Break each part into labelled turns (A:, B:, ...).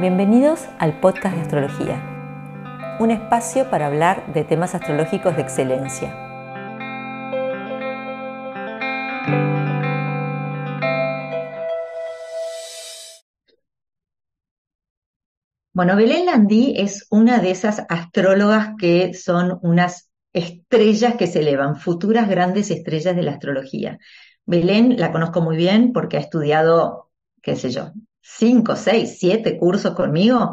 A: Bienvenidos al podcast de astrología, un espacio para hablar de temas astrológicos de excelencia. Bueno, Belén Landí es una de esas astrólogas que son unas estrellas que se elevan, futuras grandes estrellas de la astrología. Belén la conozco muy bien porque ha estudiado, qué sé yo, cinco, seis, siete cursos conmigo,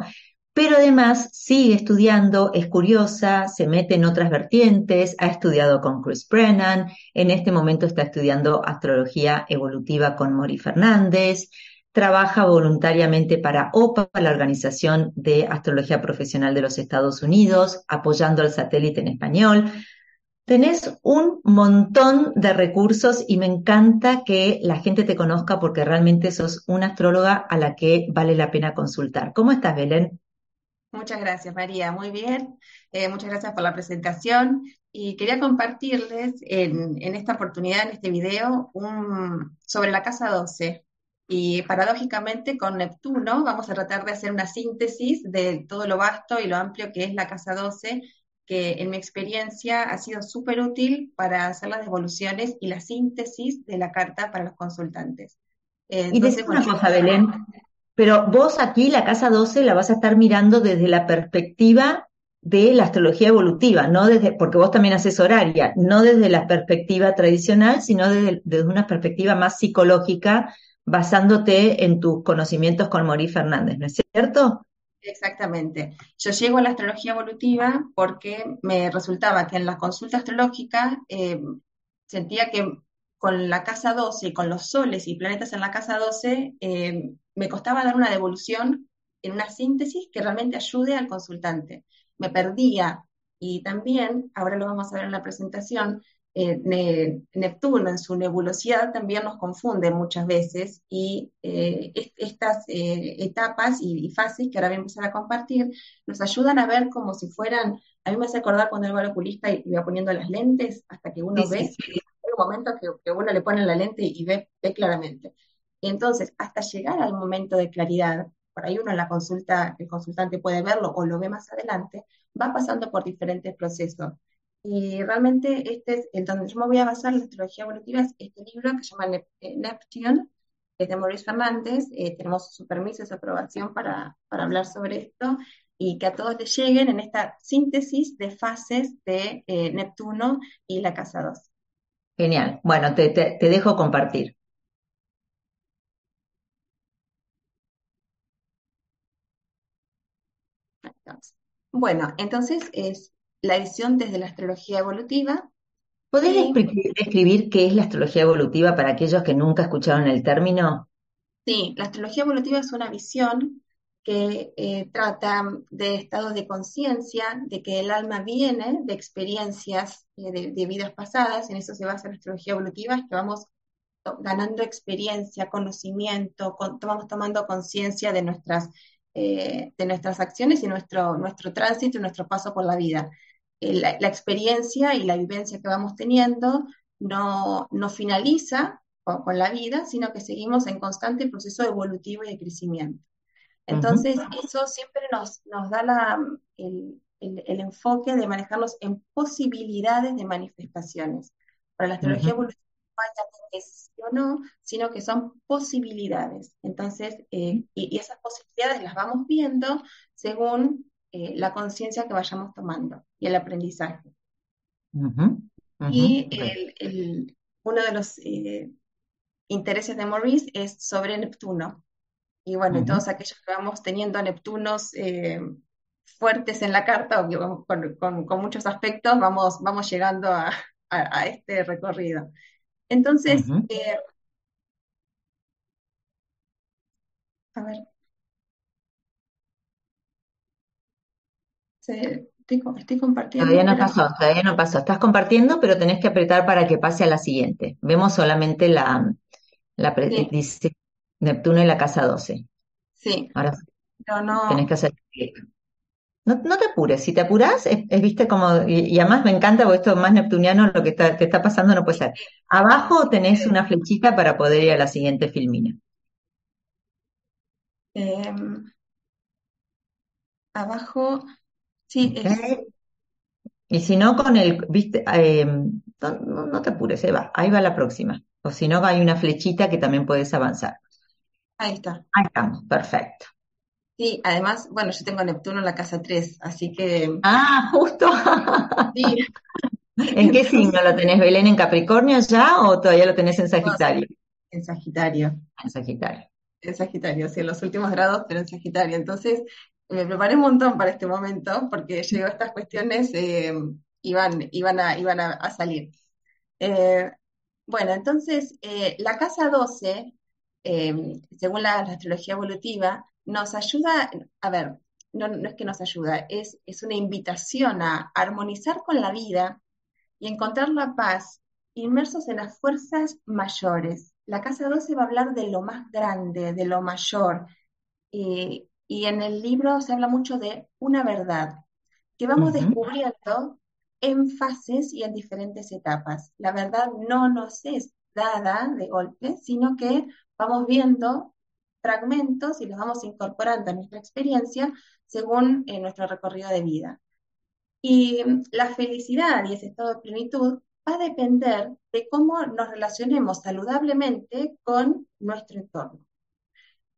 A: pero además sigue estudiando, es curiosa, se mete en otras vertientes, ha estudiado con Chris Brennan, en este momento está estudiando astrología evolutiva con Mori Fernández, trabaja voluntariamente para OPA, la Organización de Astrología Profesional de los Estados Unidos, apoyando al satélite en español, Tenés un montón de recursos y me encanta que la gente te conozca porque realmente sos una astróloga a la que vale la pena consultar. ¿Cómo estás, Belén?
B: Muchas gracias, María. Muy bien. Eh, muchas gracias por la presentación. Y quería compartirles en, esta oportunidad, en este video, sobre la casa 12. Y paradójicamente con Neptuno vamos a tratar de hacer una síntesis de todo lo vasto y lo amplio que es la casa 12 que en mi experiencia ha sido súper útil para hacer las devoluciones y la síntesis de la carta para los consultantes.
A: y decir una cosa, Belén, pero vos aquí la casa 12 la vas a estar mirando desde la perspectiva de la astrología evolutiva, no desde, porque vos también haces horaria, no desde la perspectiva tradicional, sino desde, desde una perspectiva más psicológica, basándote en tus conocimientos con Morí Fernández, ¿no es cierto?
B: Exactamente. Yo llego a la astrología evolutiva porque me resultaba que en la consulta astrológica eh, sentía que con la casa 12 y con los soles y planetas en la casa 12 eh, me costaba dar una devolución en una síntesis que realmente ayude al consultante. Me perdía y también, ahora lo vamos a ver en la presentación, eh, Neptuno en su nebulosidad también nos confunde muchas veces y eh, estas eh, etapas y, fases que ahora voy a empezar a compartir nos ayudan a ver como si fueran, a mí me hace acordar cuando iba al oculista y iba poniendo las lentes hasta que uno ve, hay un momento que, uno le pone la lente y ve, ve claramente. Y entonces, hasta llegar al momento de claridad, por ahí uno en la consulta, el consultante puede verlo o lo ve más adelante, va pasando por diferentes procesos. Y realmente este es el donde yo me voy a basar en la astrología evolutiva, es este libro que se llama eh, Neptune, que es de Maurice Fernández. Eh, tenemos su permiso su aprobación para, para, hablar sobre esto y que a todos les lleguen en esta síntesis de fases de eh, Neptuno y la casa 2.
A: Genial. Bueno, te, te, te dejo compartir.
B: Bueno, entonces es la edición desde la astrología evolutiva.
A: ¿Podés describir qué es la astrología evolutiva para aquellos que nunca escucharon el término?
B: Sí, la astrología evolutiva es una visión que eh, trata de estados de conciencia, de que el alma viene de experiencias eh, de, vidas pasadas, en eso se basa la astrología evolutiva, es que vamos ganando experiencia, conocimiento, vamos tomando conciencia de nuestras, eh, de nuestras acciones y nuestro, nuestro tránsito y nuestro paso por la vida. Eh, la, experiencia y la vivencia que vamos teniendo no, no finaliza con, la vida, sino que seguimos en constante proceso evolutivo y de crecimiento. Entonces, eso siempre nos, nos da la, el, el, enfoque de manejarlos en posibilidades de manifestaciones. Para la astrología evolutiva no es o no, sino que son posibilidades. Entonces, eh, y, y, esas posibilidades las vamos viendo según eh, la conciencia que vayamos tomando y el aprendizaje. Y uno de los eh, intereses de Maurice es sobre Neptuno. Y bueno, todos aquellos que vamos teniendo Neptunos eh, fuertes en la carta, con, con, muchos aspectos, vamos, vamos llegando a, este recorrido. Entonces, a ver. Estoy, compartiendo.
A: Todavía no pasó, todavía no pasó. Estás compartiendo, pero tenés que apretar para que pase a la siguiente. Vemos solamente la, la dice Neptuno y la casa 12.
B: Sí.
A: Ahora no... tenés que hacer No, no, te apures, si te apuras, es, viste como, y, además me encanta porque esto es más neptuniano, lo que está, te está pasando no puede ser. Abajo tenés una flechita para poder ir a la siguiente filmina.
B: Em, Abajo, sí, es,
A: Y si no, con el, viste, eh, no te apures, Eva, ahí va la próxima. O si no, hay una flechita que también puedes avanzar.
B: ahí está.
A: Ahí estamos, perfecto.
B: Sí, además, bueno, yo tengo Neptuno en la casa 3, así que
A: Ah, justo.
B: sí,
A: ¿En qué signo lo tenés, Belén? ¿En Capricornio ya o todavía lo tenés en Sagitario?
B: en Sagitario.
A: En Sagitario.
B: En Sagitario, sí, en los últimos grados, pero en Sagitario. Entonces, me preparé un montón para este momento porque llegó estas cuestiones, eh, iban, iban a, iban a, salir. Eh, bueno, entonces, eh, la casa 12, eh, según la, astrología evolutiva, nos ayuda, a ver, no, no es que nos ayuda, es, es una invitación a armonizar con la vida y encontrar la paz inmersos en las fuerzas mayores. La casa 12 va a hablar de lo más grande, de lo mayor, y en el libro se habla mucho de una verdad que vamos descubriendo en fases y en diferentes etapas. La verdad no nos es dada de golpe, sino que vamos viendo fragmentos y los vamos incorporando a nuestra experiencia según eh, nuestro recorrido de vida. Y mm, la felicidad y ese estado de plenitud va a depender de cómo nos relacionemos saludablemente con nuestro entorno.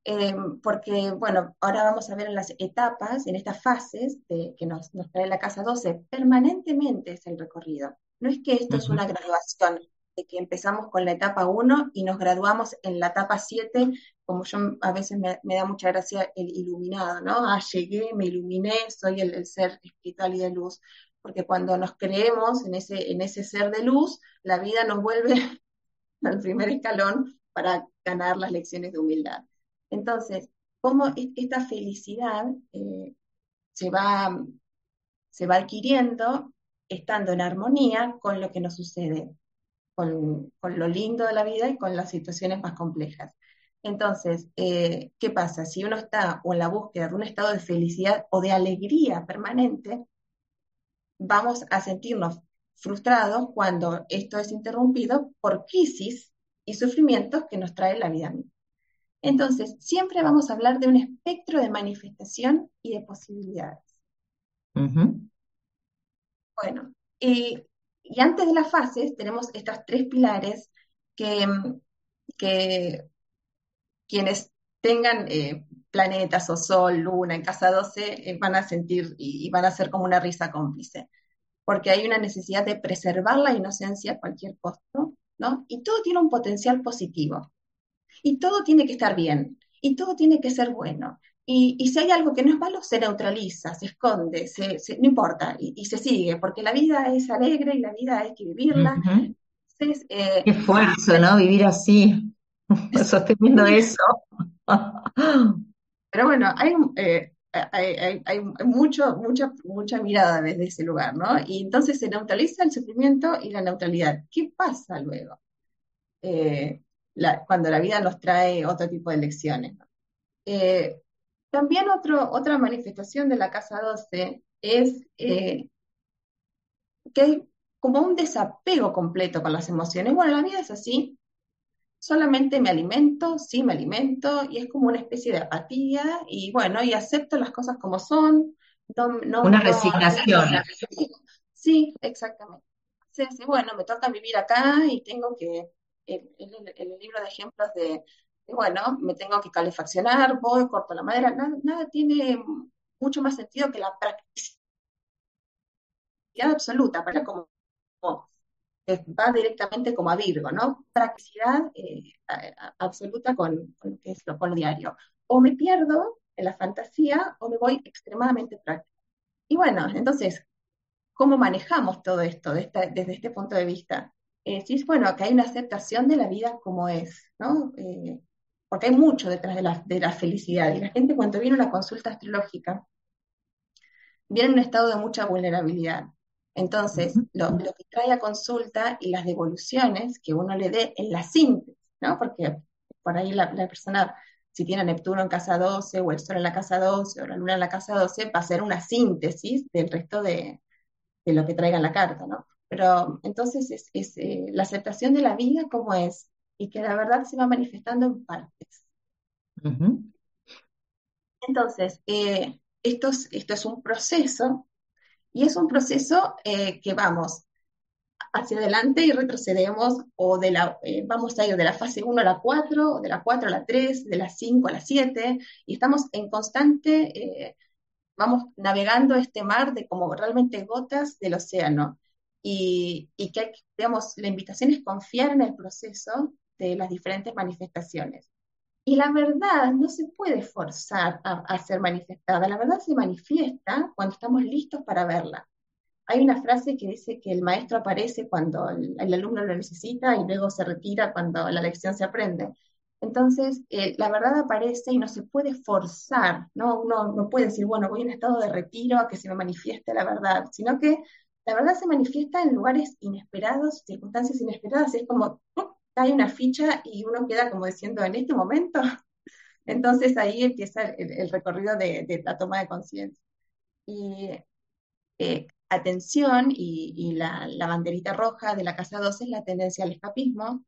B: Eh, porque, bueno, ahora vamos a ver en las etapas, en estas fases de, que nos, nos trae la casa 12, permanentemente es el recorrido. No es que esto es
A: ujú.
B: una graduación, de que empezamos con la etapa 1 y nos graduamos en la etapa 7, como yo a veces me, me da mucha gracia el iluminado, ¿no? Ah, llegué, me iluminé, soy el, el ser espiritual y de luz. Porque cuando nos creemos en ese, en ese ser de luz, la vida nos vuelve al primer escalón para ganar las lecciones de humildad. Entonces, cómo es- esta felicidad eh, se va, se va adquiriendo estando en armonía con lo que nos sucede, con, con lo lindo de la vida y con las situaciones más complejas. Entonces, eh, ¿qué pasa? Si uno está o en la búsqueda de un estado de felicidad o de alegría permanente, vamos a sentirnos frustrados cuando esto es interrumpido por crisis y sufrimientos que nos trae la vida misma. Entonces, siempre vamos a hablar de un espectro de manifestación y de posibilidades. Bueno, y, y antes de las fases tenemos estos tres pilares que, que quienes tengan eh, planetas o sol, luna en casa 12 eh, van a sentir y, y van a ser como una risa cómplice, porque hay una necesidad de preservar la inocencia a cualquier costo, ¿no? Y todo tiene un potencial positivo. Y todo tiene que estar bien, y todo tiene que ser bueno. Y, y si hay algo que no es malo, se neutraliza, se esconde, se, se- no importa, y, y se sigue, porque la vida es alegre y la vida hay que vivirla.
A: ujú.
B: Entonces, eh,
A: Qué esfuerzo, ¿no? Vivir así, sosteniendo eso.
B: pero bueno, hay, eh, hay, hay- hay mucho, mucha, mucha mirada desde ese lugar, ¿no? Y entonces se neutraliza el sufrimiento y la neutralidad. ¿Qué pasa luego? Eh, la- cuando la vida nos trae otro tipo de lecciones, ¿no? Eh, También otro, otra manifestación de la casa 12 es eh, que hay como un desapego completo con las emociones. Bueno, la vida es así, solamente me alimento, sí me alimento, y es como una especie de apatía, y bueno, y acepto las cosas como son, no, no,
A: Una
B: no,
A: resignación.
B: sí, exactamente. Sí, sí, bueno, me toca vivir acá y tengo que, el, el- el libro de ejemplos de, de, bueno, me tengo que calefaccionar, voy, corto la madera, nada, nada tiene mucho más sentido que la practicidad absoluta, para como, como eh, va directamente como a Virgo, ¿no? Practicidad eh, absoluta con, con lo que es lo, con lo diario. O me pierdo en la fantasía o me voy extremadamente práctico. Y bueno, entonces, ¿cómo manejamos todo esto desde este punto de vista? Eh, sí, es bueno, que hay una aceptación de la vida como es, ¿no? Eh, porque hay mucho detrás de la, de la felicidad. Y la gente cuando viene a una consulta astrológica, viene en un estado de mucha vulnerabilidad. Entonces, lo, lo que trae a consulta y las devoluciones que uno le dé en la síntesis, ¿no? Porque por ahí la, la persona, si tiene a Neptuno en casa 12 o el Sol en la casa 12 o la Luna en la casa 12, va a hacer una síntesis del resto de, de lo que traiga en la carta, ¿no? Pero entonces es, es, eh, la aceptación de la vida como es y que la verdad se va manifestando en partes.
A: ujú.
B: Entonces, eh, esto es, esto es un proceso y es un proceso eh, que vamos hacia adelante y retrocedemos, o de la, eh, vamos a ir de la fase 1 a la 4, o de la 4 a la 3, de la 5 a la 7, y estamos en constante, eh, vamos navegando este mar de como realmente gotas del océano. Y, que, digamos, la invitación es confiar en el proceso de las diferentes manifestaciones. Y la verdad no se puede forzar a, ser manifestada, la verdad se manifiesta cuando estamos listos para verla. Hay una frase que dice que el maestro aparece cuando el, el alumno lo necesita y luego se retira cuando la lección se aprende. Entonces, eh, la verdad aparece y no se puede forzar, ¿no? Uno no puede decir, bueno, voy en estado de retiro a que se me manifieste la verdad, sino que la verdad se manifiesta en lugares inesperados, circunstancias inesperadas, es como, hay una ficha y uno queda como diciendo, en este momento. Entonces ahí empieza el, el recorrido de, de, la toma de conciencia. Y eh, atención y, y la, la, banderita roja de la casa 12 es la tendencia al escapismo,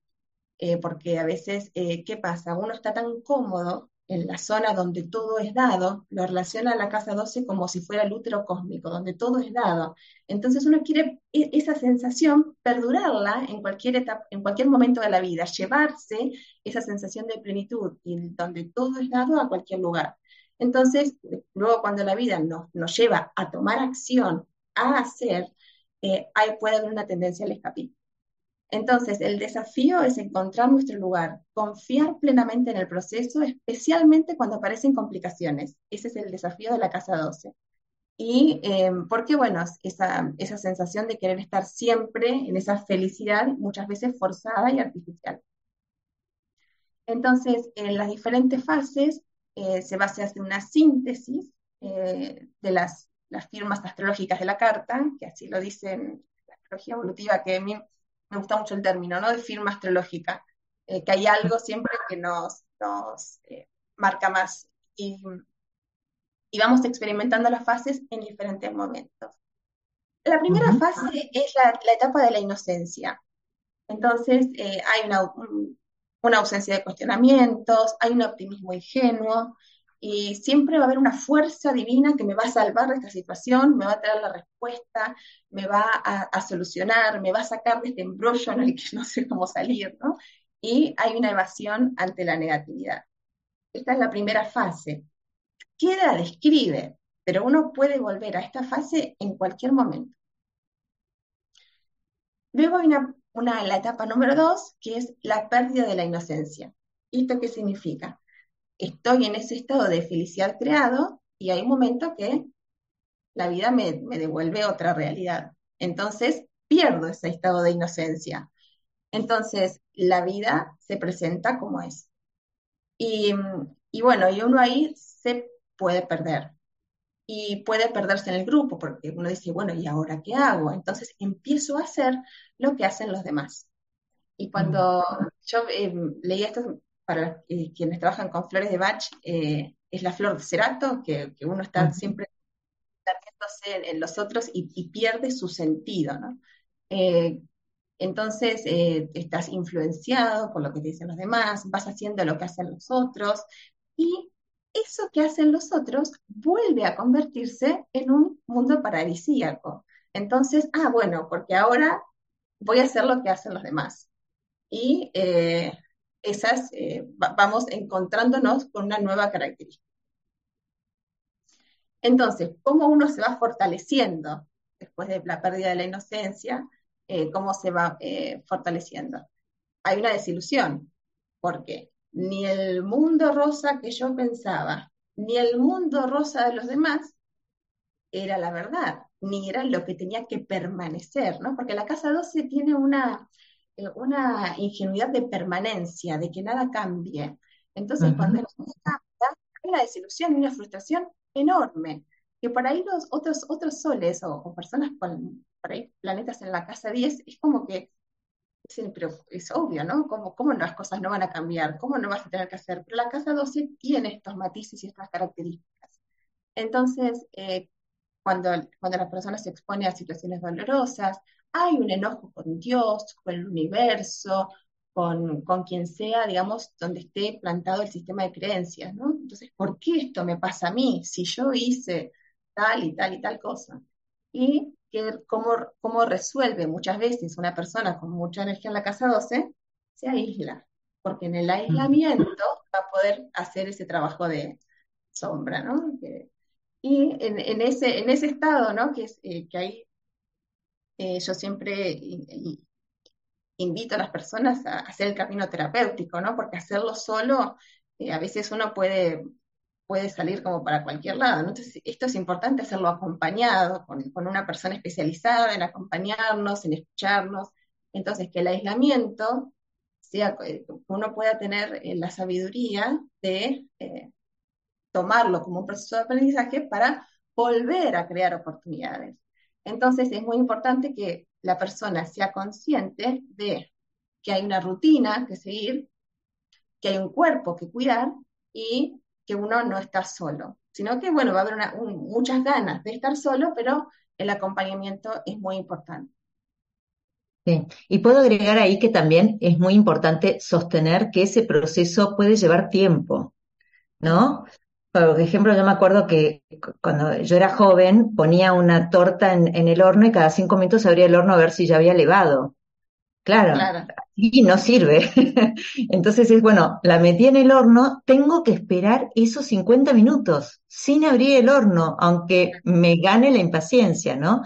B: eh, porque a veces, eh, ¿qué pasa? Uno está tan cómodo en la zona donde todo es dado, lo relaciona a la casa 12 como si fuera el útero cósmico, donde todo es dado. Entonces uno quiere e, esa sensación perdurarla en cualquier etapa, en cualquier momento de la vida, llevarse esa sensación de plenitud y donde todo es dado a cualquier lugar. Entonces, luego cuando la vida nos, nos lleva a tomar acción, a hacer, eh, puede haber una tendencia al escapismo. Entonces, el desafío es encontrar nuestro lugar, confiar plenamente en el proceso, especialmente cuando aparecen complicaciones. Ese es el desafío de la casa 12. Y eh, porque, bueno, esa, esa sensación de querer estar siempre en esa felicidad, muchas veces forzada y artificial. Entonces, en las diferentes fases eh, se va a hacer una síntesis eh, de las, las firmas astrológicas de la carta, que así lo dicen la astrología evolutiva, que me gusta mucho el término, ¿no? De firma astrológica, eh, que hay algo siempre que nos, nos eh, marca más. Y, y, vamos experimentando las fases en diferentes momentos. La primera uh -huh. fase es la, la, etapa de la inocencia. Entonces, eh, hay una, una ausencia de cuestionamientos, hay un optimismo ingenuo, y siempre va a haber una fuerza divina que me va a salvar de esta situación, me va a traer la respuesta, me va a, solucionar, me va a sacar de este embrollo en el que no sé cómo salir, ¿no? Y hay una evasión ante la negatividad. Esta es la primera fase. ¿Qué la describe? Pero uno puede volver a esta fase en cualquier momento. Luego hay una, una, la etapa número dos, que es la pérdida de la inocencia. ¿Esto qué significa? Estoy en ese estado de felicidad creado y hay un momento que la vida me, me, devuelve otra realidad. Entonces pierdo ese estado de inocencia. Entonces la vida se presenta como es. Y, y bueno, y uno ahí se puede perder. Y puede perderse en el grupo porque uno dice, bueno, ¿y ahora qué hago? Entonces empiezo a hacer lo que hacen los demás. Y cuando yo eh, leí esto, para eh, quienes trabajan con flores de Bach, eh, es la flor de cerato, que, que uno está uh -huh. siempre en, en, los otros y, y, pierde su sentido, ¿no? Eh, entonces estás influenciado por lo que te dicen los demás, vas haciendo lo que hacen los otros, y eso que hacen los otros vuelve a convertirse en un mundo paradisíaco. Entonces, ah, bueno, porque ahora voy a hacer lo que hacen los demás. Y eh, esas eh, vamos encontrándonos con una nueva característica. Entonces, ¿cómo uno se va fortaleciendo después de la pérdida de la inocencia? Eh, ¿Cómo se va eh, fortaleciendo? Hay una desilusión, porque ni el mundo rosa que yo pensaba, ni el mundo rosa de los demás era la verdad, ni era lo que tenía que permanecer, ¿no? Porque la casa 12 tiene una, una ingenuidad de permanencia, de que nada cambie. Entonces, cuando eso cambia, hay una desilusión y una frustración enorme. Que por ahí los otros, otros soles o, o, personas con por ahí planetas en la casa 10 es como que dicen, pero es obvio, ¿no? ¿Cómo, ¿Cómo las cosas no van a cambiar? ¿Cómo no vas a tener que hacer? Pero la casa 12 tiene estos matices y estas características. Entonces, eh, cuando, cuando la persona se expone a situaciones dolorosas, hay un enojo con Dios, con el universo, con, con quien sea, digamos, donde esté plantado el sistema de creencias, ¿no? Entonces, ¿por qué esto me pasa a mí si yo hice tal y tal y tal cosa? Y que, cómo, cómo resuelve muchas veces una persona con mucha energía en la casa 12, se aísla, porque en el aislamiento va a poder hacer ese trabajo de sombra, ¿no? y en, en, ese, en ese estado, ¿no? Que, es, eh, que ahí eh, yo siempre invito a las personas a hacer el camino terapéutico, ¿no? Porque hacerlo solo, eh, a veces uno puede, puede salir como para cualquier lado. Entonces, esto es importante hacerlo acompañado, con, con una persona especializada en acompañarnos, en escucharnos. Entonces, que el aislamiento sea, que uno pueda tener eh, la sabiduría de eh, tomarlo como un proceso de aprendizaje para volver a crear oportunidades. Entonces, es muy importante que la persona sea consciente de que hay una rutina que seguir, que hay un cuerpo que cuidar y que uno no está solo, sino que, bueno, va a haber muchas ganas de estar solo, pero el acompañamiento es muy importante.
A: Sí. Y puedo agregar ahí que también es muy importante sostener que ese proceso puede llevar tiempo, ¿no? Por ejemplo, yo me acuerdo que cuando yo era joven ponía una torta en, el horno y cada cinco minutos abría el horno a ver si ya había levado. Claro, y no sirve. Entonces es, bueno, la metí en el horno, tengo que esperar esos 50 minutos sin abrir el horno, aunque me gane la impaciencia, ¿no?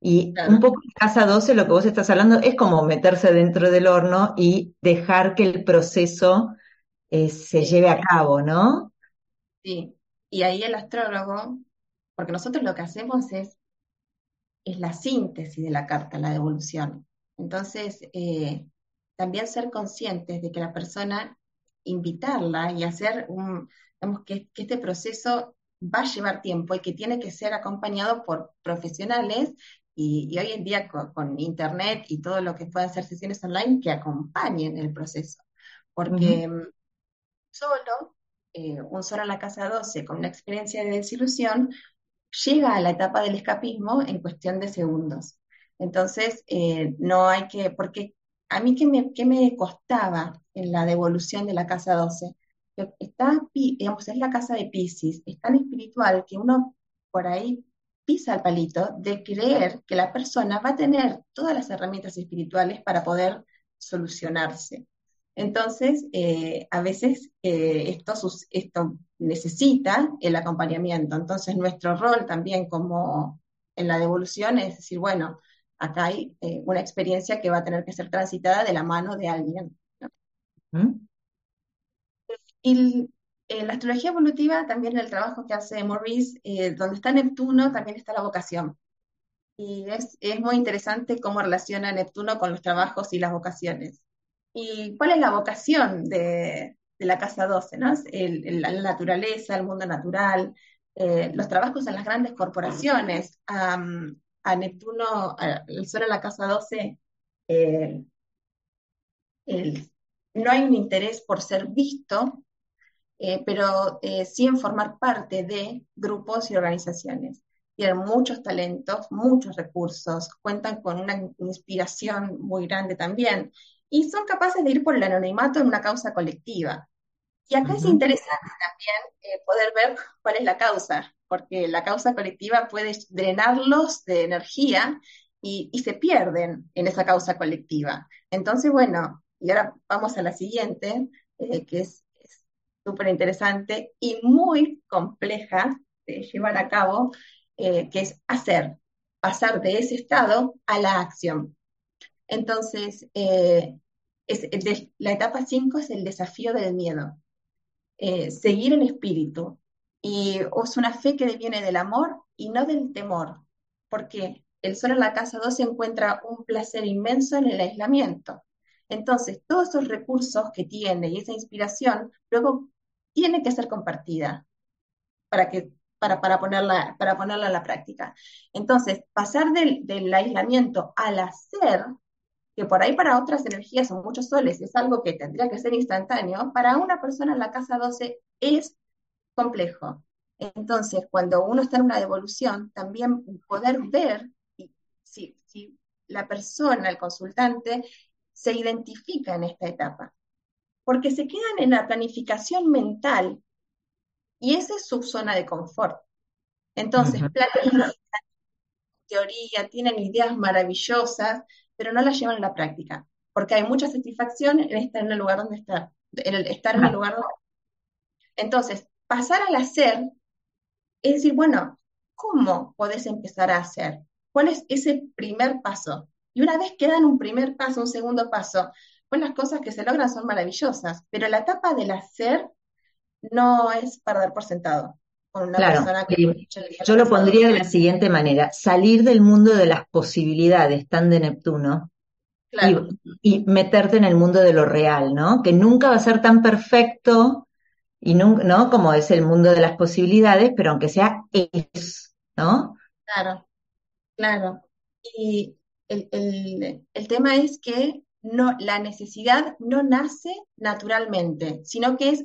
A: Y un poco en casa 12 lo que vos estás hablando es como meterse dentro del horno y dejar que el proceso eh, se lleve a cabo, ¿no?
B: Sí, y ahí el astrólogo, porque nosotros lo que hacemos es, es la síntesis de la carta, la devolución. Entonces, eh, también ser conscientes de que la persona, invitarla y hacer un, digamos, que, este proceso va a llevar tiempo y que tiene que ser acompañado por profesionales y, hoy en día con, internet y todo lo que puedan ser sesiones online que acompañen el proceso. Porque solo eh, un solo en la casa 12 con una experiencia de desilusión llega a la etapa del escapismo en cuestión de segundos. Entonces, eh, no hay que, porque a mí ¿qué me, qué me costaba en la devolución de la casa 12, está, digamos, es la casa de Pisces, es tan espiritual que uno por ahí pisa el palito de creer que la persona va a tener todas las herramientas espirituales para poder solucionarse. Entonces, eh, a veces eh, esto, esto necesita el acompañamiento. Entonces, nuestro rol también como en la devolución es decir, bueno, acá hay eh, una experiencia que va a tener que ser transitada de la mano de alguien. ¿Mm? Y en la astrología evolutiva, también el trabajo que hace Maurice, donde está Neptuno, también está la vocación. Y es, es muy interesante cómo relaciona Neptuno con los trabajos y las vocaciones. ¿Y cuál es la vocación de, la Casa 12? ¿no? la naturaleza, el mundo natural, eh, los trabajos en las grandes corporaciones. a Neptuno, el Sol en la Casa 12, eh, no hay un interés por ser visto, eh, pero sí en formar parte de grupos y organizaciones. Tienen muchos talentos, muchos recursos, cuentan con una inspiración muy grande también y son capaces de ir por el anonimato en una causa colectiva. Y acá es interesante también eh, poder ver cuál es la causa, porque la causa colectiva puede drenarlos de energía y, se pierden en esa causa colectiva. Entonces, bueno, y ahora vamos a la siguiente, eh, que es súper interesante y muy compleja de llevar a cabo, eh, que es hacer, pasar de ese estado a la acción. Entonces, la etapa 5 es el desafío del miedo, eh, seguir el espíritu. Y es una fe que viene del amor y no del temor, porque el sol en la casa 2 encuentra un placer inmenso en el aislamiento. Entonces, todos esos recursos que tiene y esa inspiración, luego tiene que ser compartida para, que, para, para, ponerla, para ponerla a la práctica. Entonces, pasar del, del aislamiento al hacer que por ahí para otras energías son muchos soles, es algo que tendría que ser instantáneo, para una persona en la casa 12 es complejo. Entonces, cuando uno está en una devolución, también poder ver si, si la persona, el consultante, se identifica en esta etapa, porque se quedan en la planificación mental y esa es su zona de confort. Entonces, planifican, teoría, tienen ideas maravillosas, pero no las llevan a la práctica, porque hay mucha satisfacción en estar en el lugar donde está, en el estar en el lugar donde Entonces, pasar al hacer es decir, bueno, ¿cómo podés empezar a hacer? ¿Cuál es ese primer paso? Y una vez que dan un primer paso, un segundo paso, pues las cosas que se logran son maravillosas, pero la etapa del hacer no es para dar por sentado.
A: Claro, yo lo pondría de la siguiente manera, salir del mundo de las posibilidades tan de Neptuno y, y, meterte en el mundo de lo real, ¿no? Que nunca va a ser tan perfecto y no, como es el mundo de las posibilidades, pero aunque sea es, ¿no?
B: Claro, claro. Y el, el, tema es que no, la necesidad no nace naturalmente, sino que es,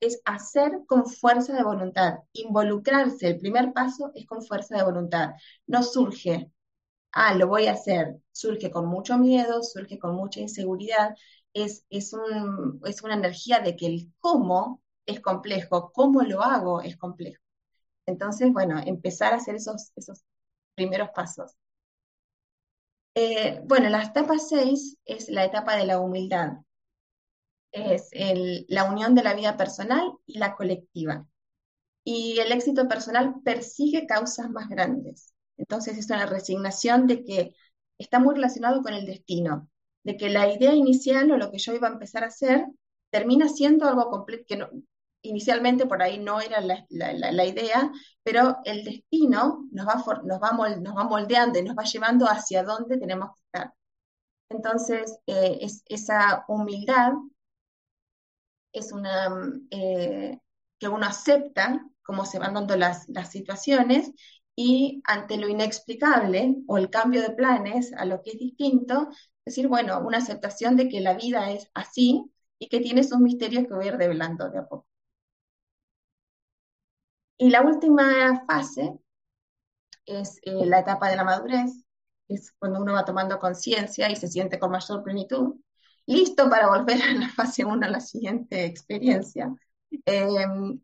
B: es hacer con fuerza de voluntad. Involucrarse, el primer paso es con fuerza de voluntad. No surge, ah, lo voy a hacer. Surge con mucho miedo, surge con mucha inseguridad. Es, es, un, es una energía de que el cómo es complejo, cómo lo hago es complejo. Entonces, bueno, empezar a hacer esos, esos primeros pasos. Eh, bueno, la etapa 6 es la etapa de la humildad. Es la unión de la vida personal y la colectiva. Y el éxito personal persigue causas más grandes. Entonces es una resignación de que está muy relacionado con el destino, de que la idea inicial o lo que yo iba a empezar a hacer termina siendo algo completo, que no, inicialmente por ahí no era la, idea, pero el destino nos va, nos, va nos va moldeando y nos va llevando hacia dónde tenemos que estar. Entonces, eh, es, esa humildad es una eh, que uno acepta cómo se van dando las, las situaciones y ante lo inexplicable o el cambio de planes a lo que es distinto, decir, bueno, una aceptación de que la vida es así y que tiene sus misterios que voy a ir revelando de a poco. Y la última fase es eh, la etapa de la madurez, es cuando uno va tomando conciencia y se siente con mayor plenitud, listo para volver a la fase 1, a la siguiente experiencia. Em,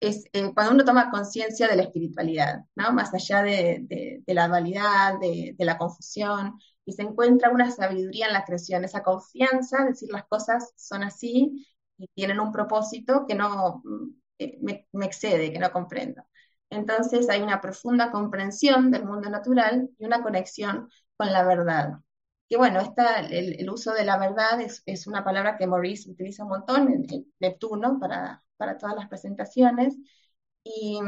B: es eh, cuando uno toma conciencia de la espiritualidad, ¿no? más allá de, la dualidad, de, la confusión, y se encuentra una sabiduría en la creación, esa confianza, decir las cosas son así y tienen un propósito que no, excede, que no comprendo. Entonces hay una profunda comprensión del mundo natural y una conexión con la verdad. Que bueno, esta, el, uso de la verdad es, una palabra que Maurice utiliza un montón en, Neptuno para, para, todas las presentaciones. Y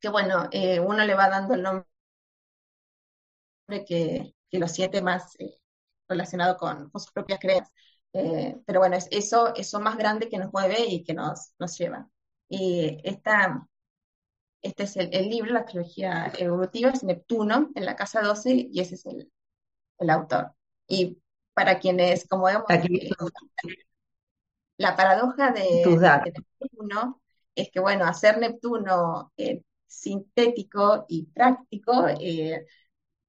B: que bueno, eh, uno le va dando el nombre que, que lo siente más eh, relacionado con, con, sus propias creencias. Eh, pero bueno, es eso, eso más grande que nos mueve y que nos, nos lleva. Y esta, este es el, libro, la trilogía evolutiva, es Neptuno, en la casa 12, y ese es el, el autor. Y para quienes, como vemos, la paradoja de, Neptuno es que, bueno, hacer Neptuno eh, sintético y práctico eh,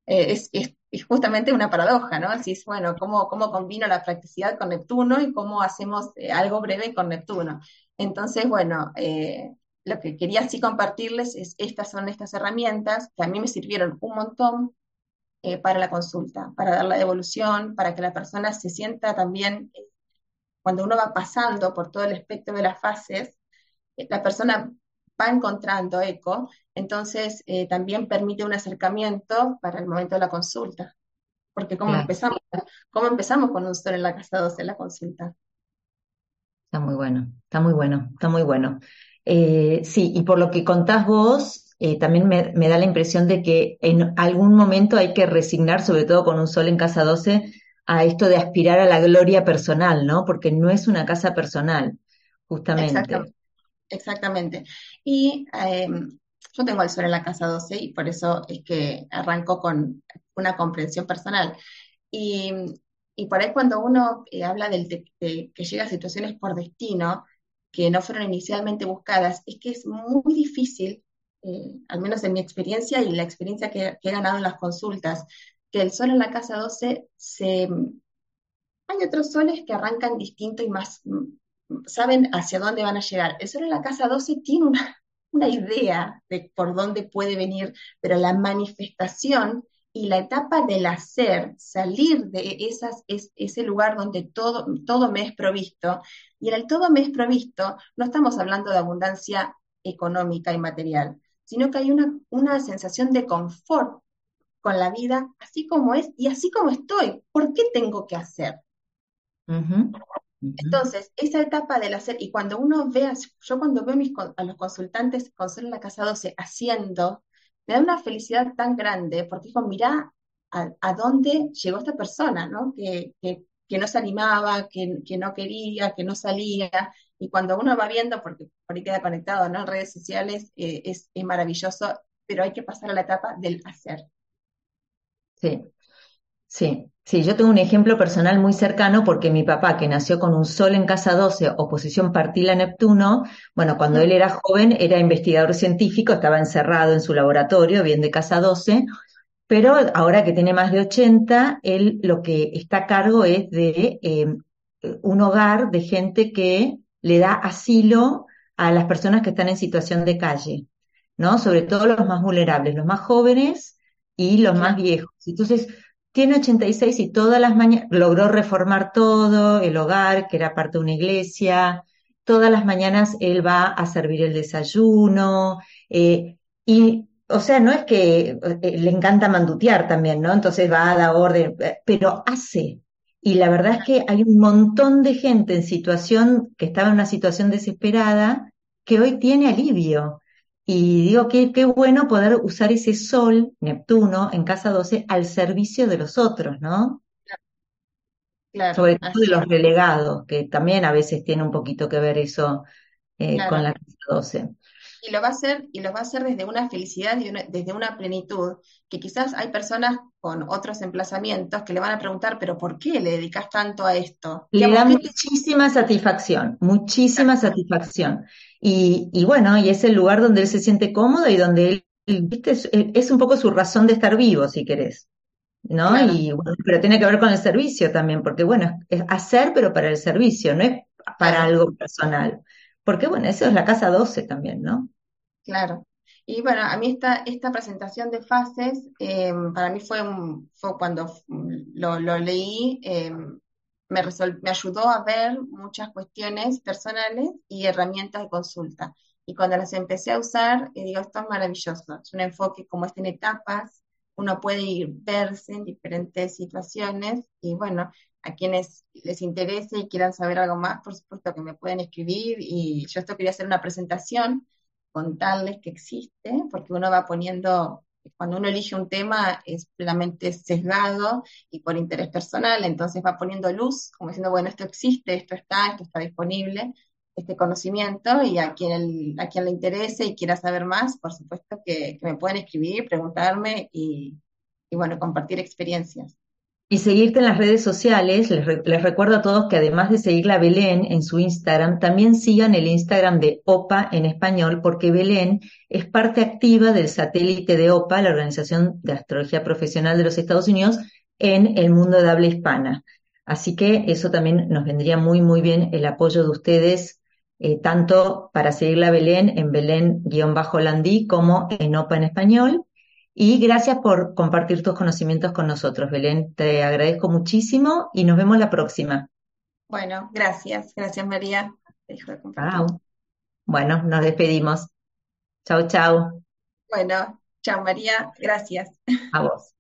B: es, es justamente una paradoja, ¿no? Así es, bueno, ¿cómo, cómo combino la practicidad con Neptuno y cómo hacemos eh, algo breve con Neptuno? Entonces, bueno, eh, lo que quería así compartirles es, estas son estas herramientas que a mí me sirvieron un montón eh, para la consulta, para dar la devolución, para que la persona se sienta también, cuando uno va pasando por todo el espectro de las fases, la persona va encontrando eco, entonces eh, también permite un acercamiento para el momento de la consulta. Porque ¿cómo, empezamos, ¿cómo empezamos con un sol en la casa 12 la consulta?
A: Está muy bueno, está muy bueno, está muy bueno. Eh, sí, y por lo que contás vos, eh, también me, me, da la impresión de que en algún momento hay que resignar, sobre todo con un sol en casa 12, a esto de aspirar a la gloria personal, ¿no? Porque no es una casa personal, justamente.
B: Exactamente. Y em, yo tengo el sol en la casa 12 y por eso es que arranco con una comprensión personal. Y, por ahí cuando uno eh, habla del de, que llega a situaciones por destino que no fueron inicialmente buscadas, es que es muy difícil, eh, al menos en mi experiencia y la experiencia que, he ganado en las consultas, que el sol en la casa 12 se, Hay otros soles que arrancan distinto y más, mm, saben hacia dónde van a llegar. El sol en la casa 12 tiene una, una idea de por dónde puede venir, pero la manifestación y la etapa del hacer, salir de esas, es, ese lugar donde todo, todo me es provisto, y en el todo me es provisto no estamos hablando de abundancia económica y material, sino que hay una, una sensación de confort con la vida así como es y así como estoy. ¿Por qué tengo que hacer? Entonces, esa etapa del hacer, y cuando uno ve, yo cuando veo a los consultantes con en la Casa 12 haciendo, me da una felicidad tan grande, porque digo, mirá a, dónde llegó esta persona, ¿no? Que, que, no se animaba, que, que, no quería, que no salía, y cuando uno va viendo, porque por ahí queda conectado, ¿no? En redes sociales, eh, es, es maravilloso, pero hay que pasar a la etapa del hacer.
A: Sí, sí, sí, yo tengo un ejemplo personal muy cercano porque mi papá, que nació con un sol en casa 12, oposición partila Neptuno, bueno, cuando él era joven era investigador científico, estaba encerrado en su laboratorio, bien de casa 12, pero ahora que tiene más de 80, él lo que está a cargo es de em, un hogar de gente que le da asilo a las personas que están en situación de calle, ¿no? Sobre todo los más vulnerables, los más jóvenes y los más viejos. Entonces, tiene 86 y todas las mañanas logró reformar todo, el hogar, que era parte de una iglesia. Todas las mañanas él va a servir el desayuno. Eh, y, o sea, no es que eh, le encanta mandutear también, ¿no? Entonces va a dar orden, eh, pero hace. Y la verdad es que hay un montón de gente en situación, que estaba en una situación desesperada, que hoy tiene alivio. Y digo que qué bueno poder usar ese sol, Neptuno, en casa 12 al servicio de los otros, ¿no?
B: Claro,
A: Sobre todo de los relegados, que también a veces tiene un poquito que ver eso eh, con la casa 12.
B: Y lo va a hacer, y lo va a hacer desde una felicidad y desde una plenitud, que quizás hay personas con otros emplazamientos que le van a preguntar, pero ¿por qué le dedicas tanto a esto?
A: Le da muchísima satisfacción, muchísima satisfacción. Y, bueno, y es el lugar donde él se siente cómodo y donde él, ¿viste? Es, un poco su razón de estar vivo, si querés. ¿No? Y pero tiene que ver con el servicio también, porque bueno, es hacer, pero para el servicio, no es para algo personal. Porque bueno, eso es la casa 12 también, ¿no?
B: Claro. Y bueno, a mí esta, esta presentación de fases, eh, para mí fue, fue cuando lo, leí, eh, me, ayudó a ver muchas cuestiones personales y herramientas de consulta. Y cuando las empecé a usar, eh, digo, esto es maravilloso. Es un enfoque como está en etapas, uno puede ir verse en diferentes situaciones y bueno, a quienes les interese y quieran saber algo más, por supuesto que me pueden escribir y yo esto quería hacer una presentación, contarles que existe, porque uno va poniendo cuando uno elige un tema es plenamente sesgado y por interés personal, entonces va poniendo luz, como diciendo, bueno, esto existe, esto está, esto está disponible, este conocimiento, y a quien, a quien le interese y quiera saber más, por supuesto que, me pueden escribir, preguntarme y, y bueno, compartir experiencias.
A: Y seguirte en las redes sociales, les, recuerdo a todos que además de seguir a Belén en su Instagram, también sigan el Instagram de OPA en español, porque Belén es parte activa del satélite de OPA, la Organización de Astrología Profesional de los Estados Unidos, en el mundo de habla hispana. Así que eso también nos vendría muy, muy bien el apoyo de ustedes, eh, tanto para seguirla a Belén en Belén-Landí como en OPA en español. Y gracias por compartir tus conocimientos con nosotros, Belén. Te agradezco muchísimo y nos vemos la próxima.
B: Bueno, gracias. Gracias, María.
A: Bueno, nos despedimos. Chau, chau.
B: Bueno, chao, María. Gracias.
A: A vos.